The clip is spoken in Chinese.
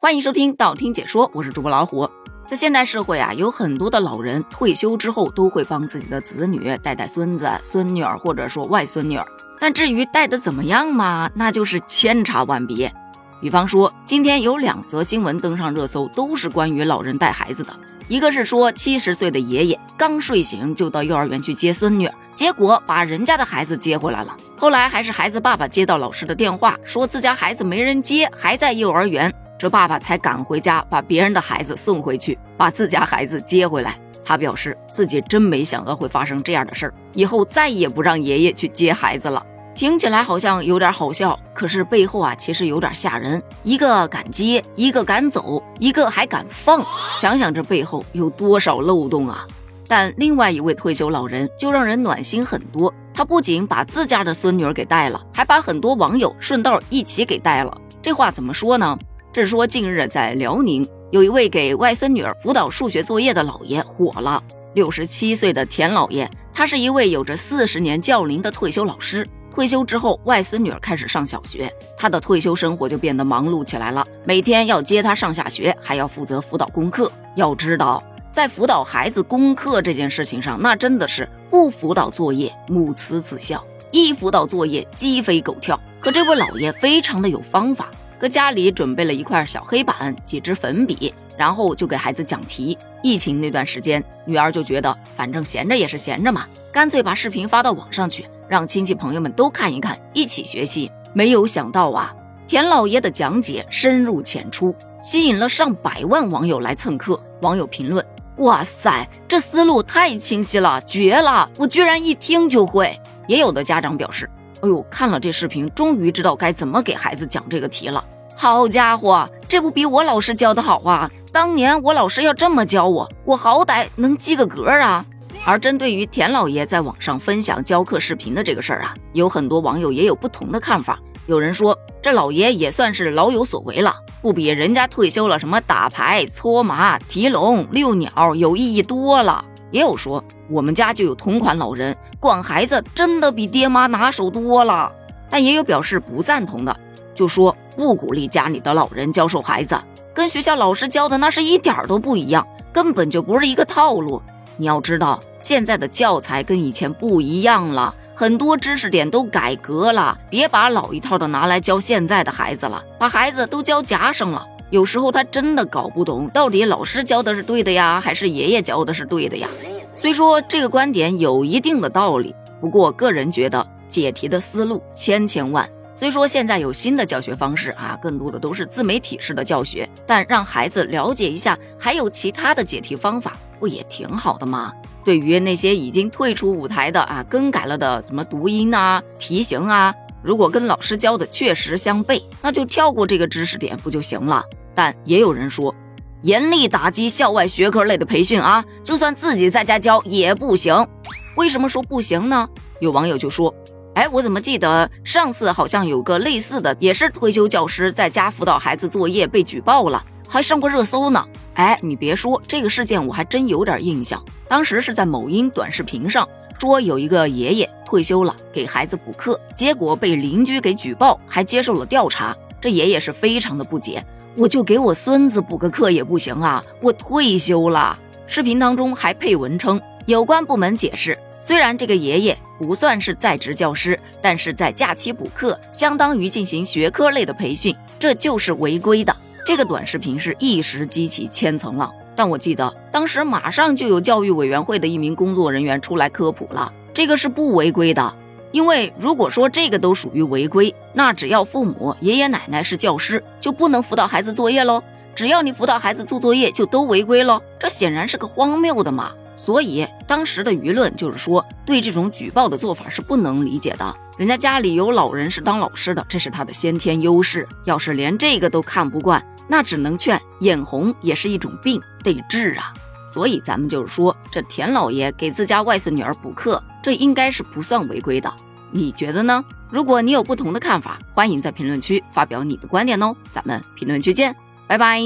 欢迎收听道听解说，我是主播老虎。在现代社会啊，有很多的老人退休之后都会帮自己的子女带带孙子、孙女儿，或者说外孙女儿。但至于带的怎么样嘛，那就是千差万别。比方说，今天有两则新闻登上热搜，都是关于老人带孩子的。一个是说，七十岁的爷爷刚睡醒就到幼儿园去接孙女，结果把人家的孩子接回来了。后来还是孩子爸爸接到老师的电话，说自家孩子没人接，还在幼儿园。这爸爸才赶回家，把别人的孩子送回去，把自家孩子接回来。他表示自己真没想到会发生这样的事儿，以后再也不让爷爷去接孩子了。听起来好像有点好笑，可是背后啊，其实有点吓人。一个敢接，一个敢走，一个还敢放，想想这背后有多少漏洞啊！但另外一位退休老人就让人暖心很多，他不仅把自家的孙女儿给带了，还把很多网友顺道一起给带了。这话怎么说呢？是说，近日在辽宁有一位给外孙女儿辅导数学作业的老爷火了。六十七岁的田老爷，他是一位有着四十年教龄的退休老师。退休之后，外孙女儿开始上小学，他的退休生活就变得忙碌起来了。每天要接她上下学，还要负责辅导功课。要知道，在辅导孩子功课这件事情上，那真的是不辅导作业母慈子孝，一辅导作业鸡飞狗跳。可这位老爷非常的有方法。搁家里准备了一块小黑板、几支粉笔，然后就给孩子讲题。疫情那段时间，女儿就觉得反正闲着也是闲着嘛，干脆把视频发到网上去，让亲戚朋友们都看一看，一起学习。没有想到啊，田老爷的讲解深入浅出，吸引了上百万网友来蹭课。网友评论：哇塞，这思路太清晰了，绝了！我居然一听就会。也有的家长表示。哎呦，看了这视频，终于知道该怎么给孩子讲这个题了。好家伙，这不比我老师教的好啊！当年我老师要这么教我，我好歹能及个格啊。而针对于田老爷在网上分享教课视频的这个事儿啊，有很多网友也有不同的看法。有人说，这老爷也算是老有所为了，不比人家退休了什么打牌、搓麻、提笼、遛鸟有意义多了。也有说，我们家就有同款老人，管孩子真的比爹妈拿手多了。但也有表示不赞同的，就说不鼓励家里的老人教授孩子，跟学校老师教的那是一点都不一样，根本就不是一个套路。你要知道，现在的教材跟以前不一样了，很多知识点都改革了，别把老一套的拿来教现在的孩子了，把孩子都教夹生了。有时候他真的搞不懂，到底老师教的是对的呀，还是爷爷教的是对的呀？虽说这个观点有一定的道理，不过个人觉得解题的思路千千万。虽说现在有新的教学方式啊，更多的都是自媒体式的教学，但让孩子了解一下还有其他的解题方法，不也挺好的吗？对于那些已经退出舞台的啊，更改了的什么读音啊、题型啊。如果跟老师教的确实相悖，那就跳过这个知识点不就行了？但也有人说，严厉打击校外学科类的培训啊，就算自己在家教也不行。为什么说不行呢？有网友就说：“哎，我怎么记得上次好像有个类似的，也是退休教师在家辅导孩子作业被举报了，还上过热搜呢。”哎，你别说这个事件，我还真有点印象。当时是在某音短视频上。说有一个爷爷退休了，给孩子补课，结果被邻居给举报，还接受了调查。这爷爷是非常的不解，我就给我孙子补个课也不行啊，我退休了。视频当中还配文称，有关部门解释，虽然这个爷爷不算是在职教师，但是在假期补课，相当于进行学科类的培训，这就是违规的。这个短视频是一时激起千层浪。但我记得当时马上就有教育委员会的一名工作人员出来科普了，这个是不违规的。因为如果说这个都属于违规，那只要父母爷爷奶奶是教师，就不能辅导孩子作业喽。只要你辅导孩子做作业，就都违规喽。这显然是个荒谬的嘛。所以当时的舆论就是说，对这种举报的做法是不能理解的。人家家里有老人是当老师的，这是他的先天优势。要是连这个都看不惯，那只能劝眼红也是一种病，得治啊！所以咱们就是说，这田老爷给自家外孙女儿补课，这应该是不算违规的。你觉得呢？如果你有不同的看法，欢迎在评论区发表你的观点哦。咱们评论区见，拜拜。